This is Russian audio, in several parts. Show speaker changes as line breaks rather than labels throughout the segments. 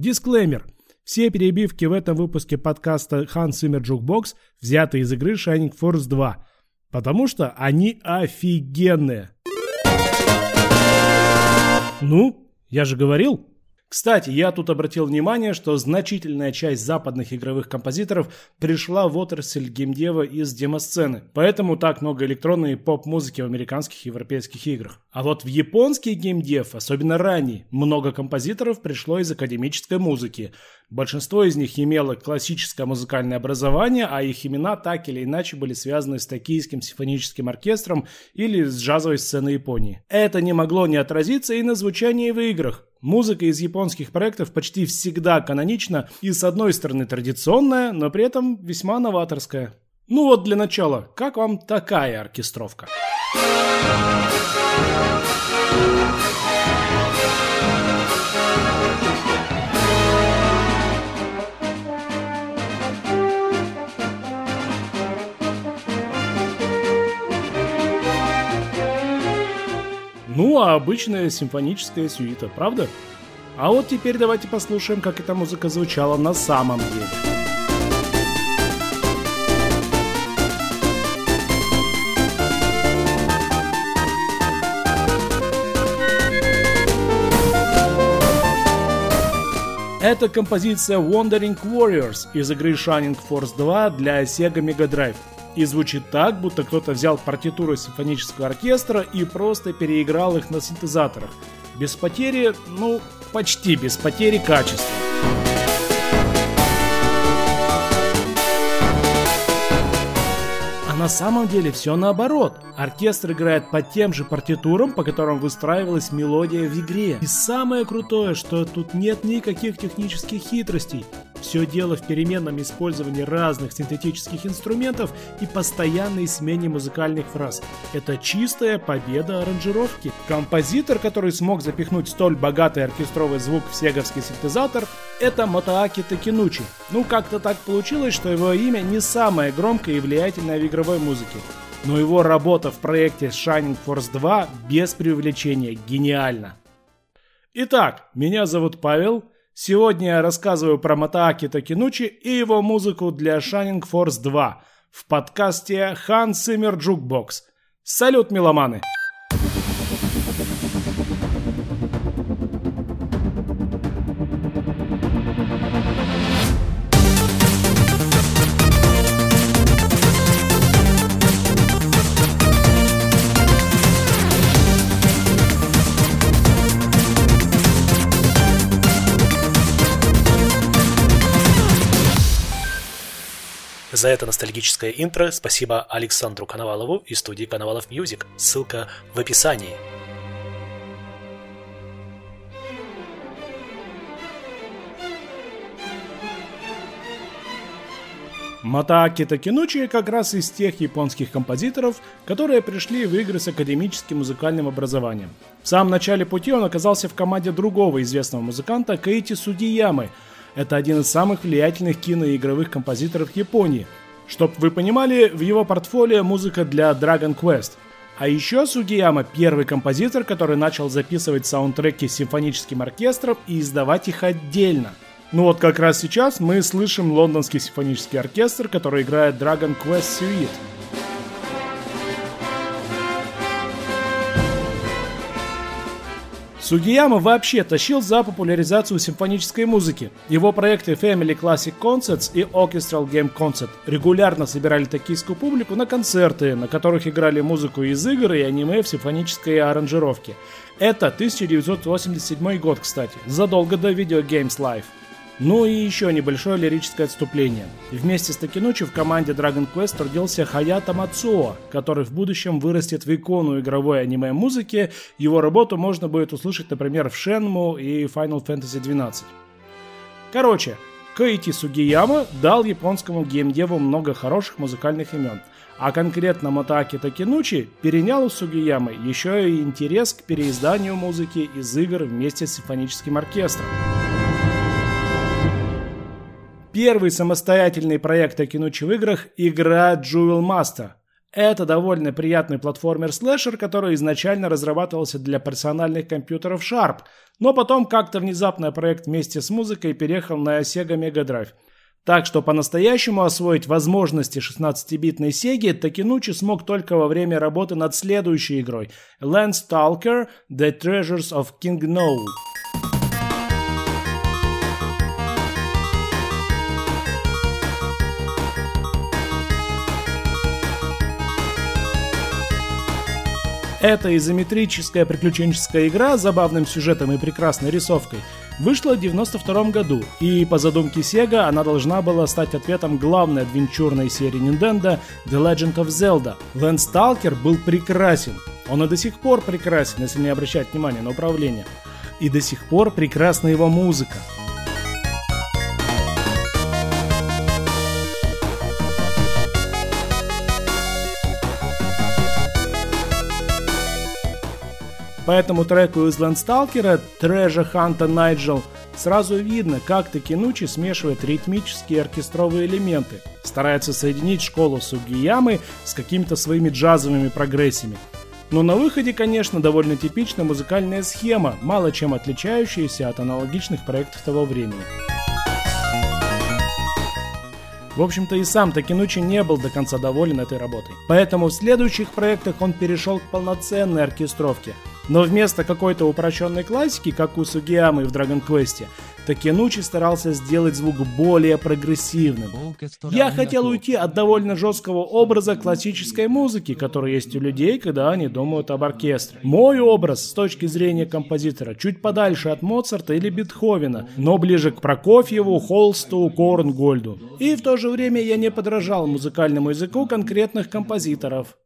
Дисклеймер. Все перебивки в этом выпуске подкаста Hans Zimmer Jukebox взяты из игры Shining Force 2, потому что они офигенные. Ну, я же говорил. Кстати, я тут обратил внимание, что значительная часть западных игровых композиторов пришла в отрасль геймдева из демосцены, поэтому так много электронной поп-музыки в американских и европейских играх. А вот в японский геймдев, особенно ранний, много композиторов пришло из академической музыки. Большинство из них имело классическое музыкальное образование, а их имена так или иначе были связаны с токийским симфоническим оркестром или с джазовой сценой Японии. Это не могло не отразиться и на звучании в играх. Музыка из японских проектов почти всегда канонична и с одной стороны традиционная, но при этом весьма новаторская. Ну вот для начала, как вам такая оркестровка? Ну, а обычная симфоническая сюита, правда? А вот теперь давайте послушаем, как эта музыка звучала на самом деле. Это композиция Wandering Warriors из игры Shining Force 2 для Sega Mega Drive и звучит так, будто кто-то взял партитуру симфонического оркестра и просто переиграл их на синтезаторах. Без потери, ну, почти без потери качества. на самом деле все наоборот. Оркестр играет по тем же партитурам, по которым выстраивалась мелодия в игре. И самое крутое, что тут нет никаких технических хитростей. Все дело в переменном использовании разных синтетических инструментов и постоянной смене музыкальных фраз. Это чистая победа аранжировки. Композитор, который смог запихнуть столь богатый оркестровый звук в сеговский синтезатор, это Мотоаки Такинучи. Ну, как-то так получилось, что его имя не самое громкое и влиятельное в игровой музыке. Но его работа в проекте Shining Force 2 без преувеличения гениальна. Итак, меня зовут Павел, Сегодня я рассказываю про Матааки Такинучи и его музыку для Shining Force 2 в подкасте Hans Zimmer Jukebox. Салют, меломаны!
За это ностальгическое интро спасибо Александру Коновалову и студии Коновалов Music. Ссылка в описании.
Мотоаки Такеноучи как раз из тех японских композиторов, которые пришли в игры с академическим музыкальным образованием. В самом начале пути он оказался в команде другого известного музыканта Коити Сугиямы – это один из самых влиятельных киноигровых композиторов Японии. Чтоб вы понимали, в его портфолио музыка для Dragon Quest. А еще Сугияма – первый композитор, который начал записывать саундтреки с симфоническим оркестром и издавать их отдельно. Ну вот как раз сейчас мы слышим лондонский симфонический оркестр, который играет Dragon Quest Suite. Сугияма вообще тащил за популяризацию симфонической музыки. Его проекты Family Classic Concerts и Orchestral Game Concert регулярно собирали токийскую публику на концерты, на которых играли музыку из игр и аниме в симфонической аранжировке. Это 1987 год, кстати, задолго до Video Games Live. Ну и еще небольшое лирическое отступление. Вместе с Такинучи в команде Dragon Quest трудился Хаята Мацуо, который в будущем вырастет в икону игровой аниме-музыки. Его работу можно будет услышать, например, в Shenmue и Final Fantasy XII. Короче, Каити Сугияма дал японскому геймдеву много хороших музыкальных имен, а конкретно Мотаки Такинучи перенял у Сугиямы еще и интерес к переизданию музыки из игр вместе с симфоническим оркестром. Первый самостоятельный проект Акинучи в играх – игра Jewel Master. Это довольно приятный платформер-слэшер, который изначально разрабатывался для персональных компьютеров Sharp, но потом как-то внезапно проект вместе с музыкой переехал на Sega Mega Drive. Так что по-настоящему освоить возможности 16-битной Сеги Такинучи смог только во время работы над следующей игрой Landstalker The Treasures of King Gnou. Эта изометрическая приключенческая игра с забавным сюжетом и прекрасной рисовкой вышла в 92 году, и по задумке Sega она должна была стать ответом главной адвенчурной серии Nintendo The Legend of Zelda. Landstalker был прекрасен. Он и до сих пор прекрасен, если не обращать внимания на управление. И до сих пор прекрасна его музыка. По этому треку из Landstalker Treasure Hunter Nigel сразу видно, как Такинучи смешивает ритмические оркестровые элементы, старается соединить школу Сугиямы с какими-то своими джазовыми прогрессиями. Но на выходе, конечно, довольно типичная музыкальная схема, мало чем отличающаяся от аналогичных проектов того времени. В общем-то и сам Такинучи не был до конца доволен этой работой. Поэтому в следующих проектах он перешел к полноценной оркестровке – но вместо какой-то упрощенной классики, как у Сугиамы в Dragon Quest, Такенучи старался сделать звук более прогрессивным. Я хотел уйти от довольно жесткого образа классической музыки, который есть у людей, когда они думают об оркестре. Мой образ с точки зрения композитора чуть подальше от Моцарта или Бетховена, но ближе к Прокофьеву, Холсту, Корнгольду. И в то же время я не подражал музыкальному языку конкретных композиторов.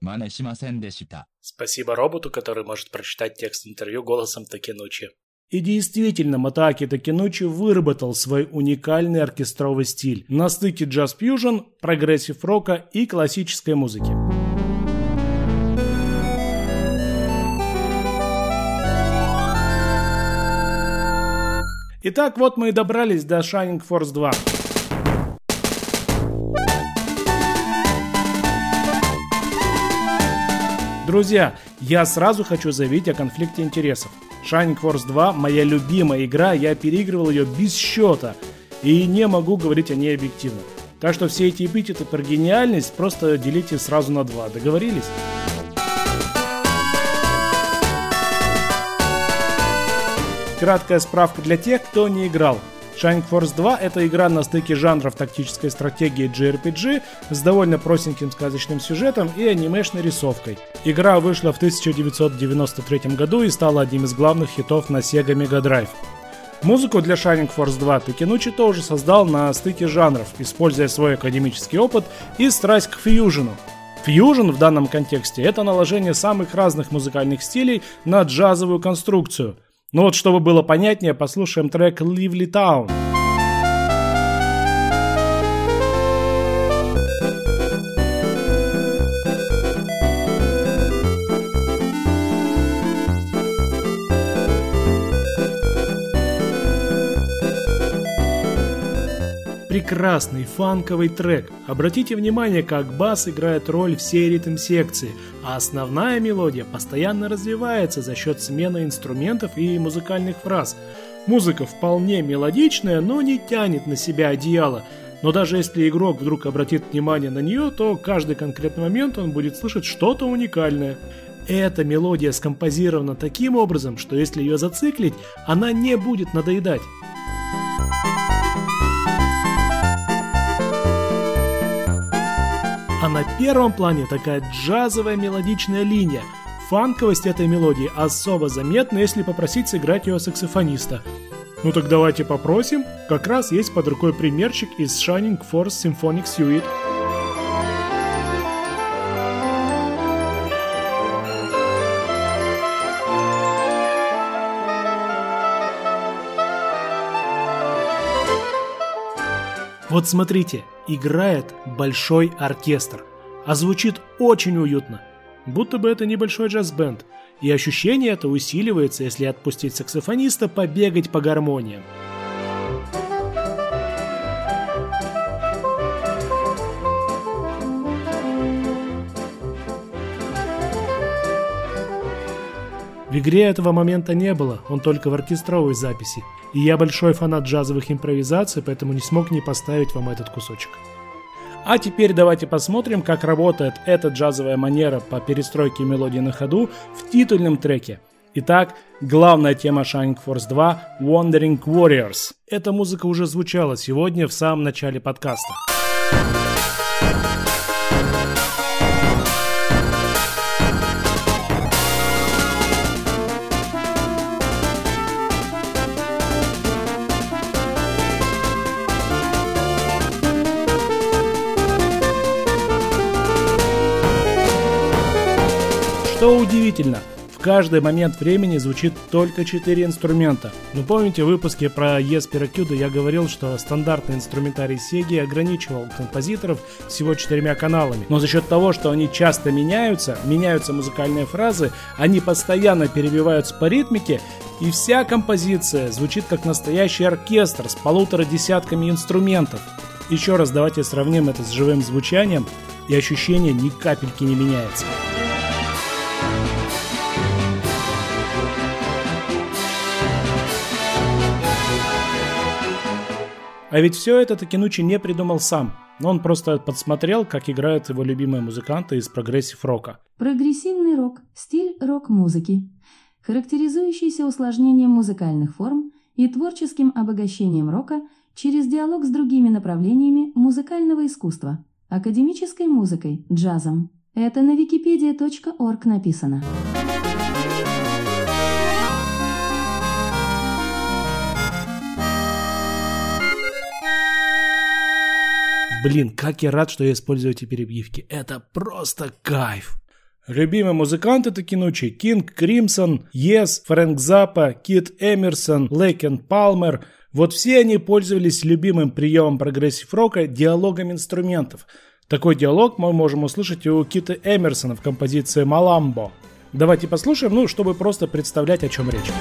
Спасибо роботу, который может прочитать текст интервью голосом Такенучи.
И действительно, Матааки Такинучи выработал свой уникальный оркестровый стиль на стыке джаз-фьюжн, прогрессив-рока и классической музыки. Итак, вот мы и добрались до Shining Force 2. Друзья, я сразу хочу заявить о конфликте интересов. Shining Force 2 моя любимая игра, я переигрывал ее без счета и не могу говорить о ней объективно. Так что все эти эпитеты про гениальность просто делите сразу на два. Договорились? Краткая справка для тех, кто не играл. Shining Force 2 — это игра на стыке жанров тактической стратегии JRPG с довольно простеньким сказочным сюжетом и анимешной рисовкой. Игра вышла в 1993 году и стала одним из главных хитов на Sega Mega Drive. Музыку для Shining Force 2 Такенучи тоже создал на стыке жанров, используя свой академический опыт и страсть к фьюжену. Фьюжн в данном контексте – это наложение самых разных музыкальных стилей на джазовую конструкцию – ну вот, чтобы было понятнее, послушаем трек Lively Town. Прекрасный фанковый трек. Обратите внимание, как бас играет роль всей ритм-секции, а основная мелодия постоянно развивается за счет смены инструментов и музыкальных фраз. Музыка вполне мелодичная, но не тянет на себя одеяло, но даже если игрок вдруг обратит внимание на нее, то каждый конкретный момент он будет слышать что-то уникальное. Эта мелодия скомпозирована таким образом, что если ее зациклить, она не будет надоедать. На первом плане такая джазовая мелодичная линия. Фанковость этой мелодии особо заметна, если попросить сыграть ее саксофониста. Ну так давайте попросим. Как раз есть под рукой примерчик из Shining Force Symphonic Suite. Вот смотрите, играет большой оркестр, а звучит очень уютно, будто бы это небольшой джаз-бенд, и ощущение это усиливается, если отпустить саксофониста побегать по гармониям. В игре этого момента не было, он только в оркестровой записи. И я большой фанат джазовых импровизаций, поэтому не смог не поставить вам этот кусочек. А теперь давайте посмотрим, как работает эта джазовая манера по перестройке мелодии на ходу в титульном треке. Итак, главная тема Shining Force 2 Wandering Warriors. Эта музыка уже звучала сегодня в самом начале подкаста. Что удивительно, в каждый момент времени звучит только 4 инструмента. Но помните в выпуске про Еспера Кюда я говорил, что стандартный инструментарий Сеги ограничивал композиторов всего четырьмя каналами. Но за счет того, что они часто меняются, меняются музыкальные фразы, они постоянно перебиваются по ритмике, и вся композиция звучит как настоящий оркестр с полутора десятками инструментов. Еще раз давайте сравним это с живым звучанием, и ощущение ни капельки не меняется. А ведь все это Такинучи не придумал сам. Но он просто подсмотрел, как играют его любимые музыканты из прогрессив-рока.
Прогрессивный рок – стиль рок-музыки, характеризующийся усложнением музыкальных форм и творческим обогащением рока через диалог с другими направлениями музыкального искусства, академической музыкой, джазом. Это на wikipedia.org написано.
Блин, как я рад, что я использую эти перебивки. Это просто кайф. Любимые музыканты Такинучи – Кинг Кримсон, Yes, Фрэнк Заппа, Кит Эмерсон, Lake and Palmer. Вот все они пользовались любимым приемом прогрессив-рока – диалогом инструментов. Такой диалог мы можем услышать и у Кита Эмерсона в композиции «Маламбо». Давайте послушаем, ну, чтобы просто представлять, о чем речь.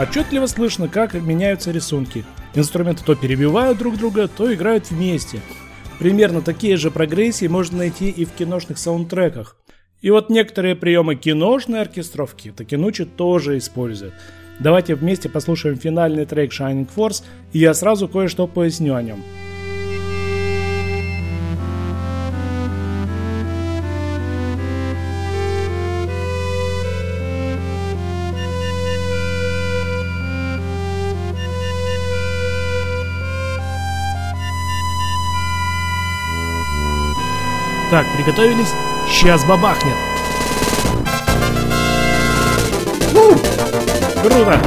Отчетливо слышно, как меняются рисунки. Инструменты то перебивают друг друга, то играют вместе. Примерно такие же прогрессии можно найти и в киношных саундтреках. И вот некоторые приемы киношной оркестровки Такинучи тоже использует. Давайте вместе послушаем финальный трек Shining Force, и я сразу кое-что поясню о нем. Так, приготовились? Сейчас бабахнет. У! Круто!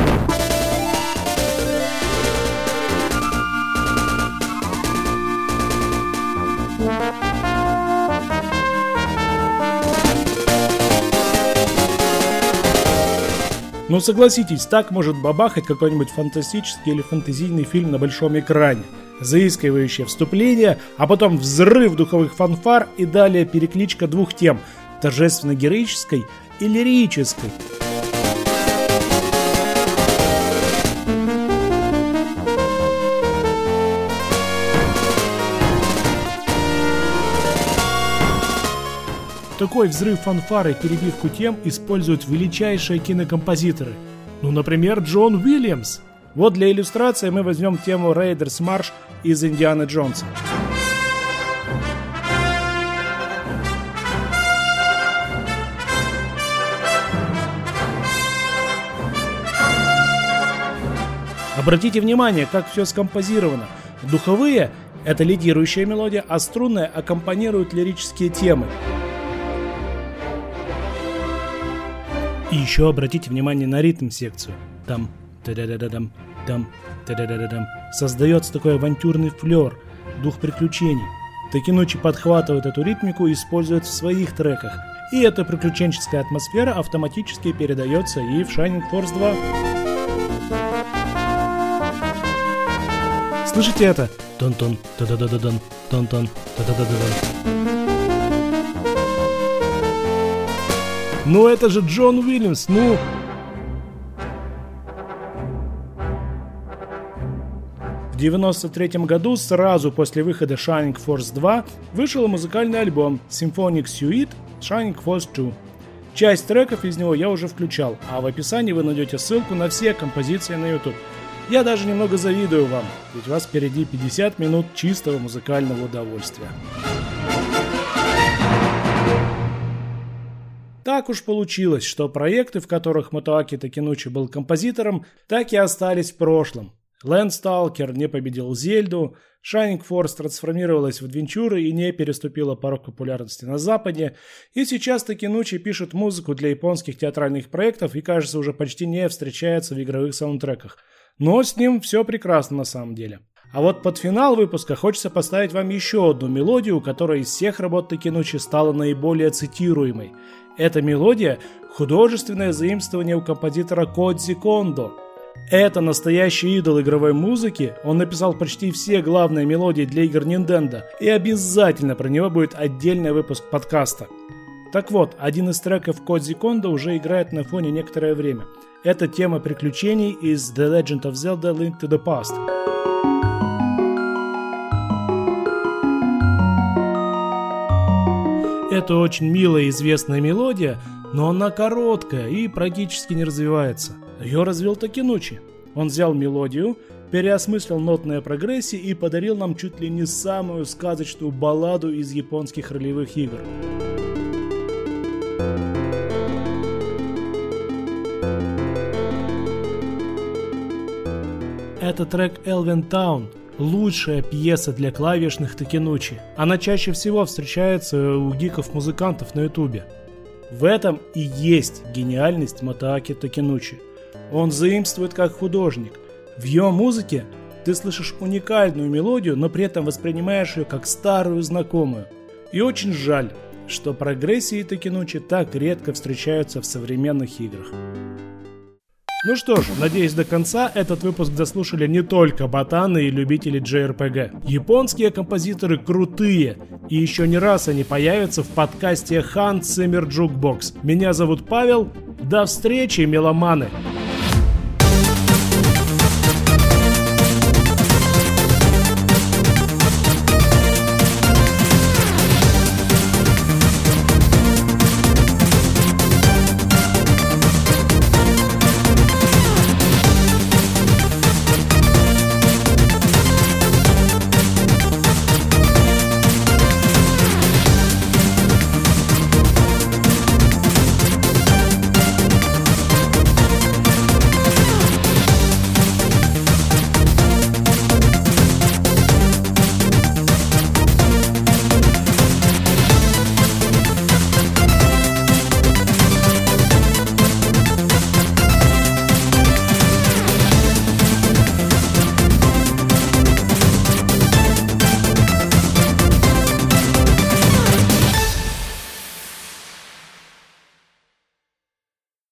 Ну согласитесь, так может бабахать какой-нибудь фантастический или фантазийный фильм на большом экране заискивающее вступление, а потом взрыв духовых фанфар и далее перекличка двух тем – торжественно-героической и лирической. Такой взрыв фанфары и перебивку тем используют величайшие кинокомпозиторы. Ну, например, Джон Уильямс – вот для иллюстрации мы возьмем тему Raiders March из Индианы Джонса. Обратите внимание, как все скомпозировано. Духовые – это лидирующая мелодия, а струнные аккомпанируют лирические темы. И еще обратите внимание на ритм секцию. Там та-да-да-да-дам, дам, та-да-да-да-дам. Создается такой авантюрный флер, дух приключений. Такинучи подхватывает эту ритмику и использует в своих треках. И эта приключенческая атмосфера автоматически передается и в Shining Force 2. Слышите это? Тон-тон, та-да-да-да-дан, тон-тон, та-да-да-да-дан. Ну это же Джон Уильямс, ну... В 1993 году, сразу после выхода Shining Force 2, вышел музыкальный альбом Symphonic Suite Shining Force 2. Часть треков из него я уже включал, а в описании вы найдете ссылку на все композиции на YouTube. Я даже немного завидую вам, ведь у вас впереди 50 минут чистого музыкального удовольствия. Так уж получилось, что проекты, в которых Мотоаки Такинучи был композитором, так и остались в прошлом. Лэндсталкер не победил Зельду, Shining Force трансформировалась в Адвенчуры и не переступила порог популярности на Западе, и сейчас Такинучи пишет музыку для японских театральных проектов и, кажется, уже почти не встречается в игровых саундтреках. Но с ним все прекрасно на самом деле. А вот под финал выпуска хочется поставить вам еще одну мелодию, которая из всех работ Такинучи стала наиболее цитируемой. Эта мелодия – художественное заимствование у композитора Кодзи Кондо – это настоящий идол игровой музыки, он написал почти все главные мелодии для игр Nintendo, и обязательно про него будет отдельный выпуск подкаста. Так вот, один из треков Кодзи Кондо уже играет на фоне некоторое время. Это тема приключений из The Legend of Zelda Link to the Past. Это очень милая и известная мелодия, но она короткая и практически не развивается. Ее развил Такинучи. Он взял мелодию, переосмыслил нотные прогрессии и подарил нам чуть ли не самую сказочную балладу из японских ролевых игр. Это трек Elven Town, лучшая пьеса для клавишных Такинучи. Она чаще всего встречается у гиков-музыкантов на ютубе. В этом и есть гениальность Матааки Такинучи – он заимствует как художник. В его музыке ты слышишь уникальную мелодию, но при этом воспринимаешь ее как старую знакомую. И очень жаль, что прогрессии Такинучи так редко встречаются в современных играх. Ну что ж, надеюсь до конца этот выпуск дослушали не только ботаны и любители JRPG. Японские композиторы крутые, и еще не раз они появятся в подкасте Hans Zimmer Jukebox. Меня зовут Павел, до встречи, меломаны!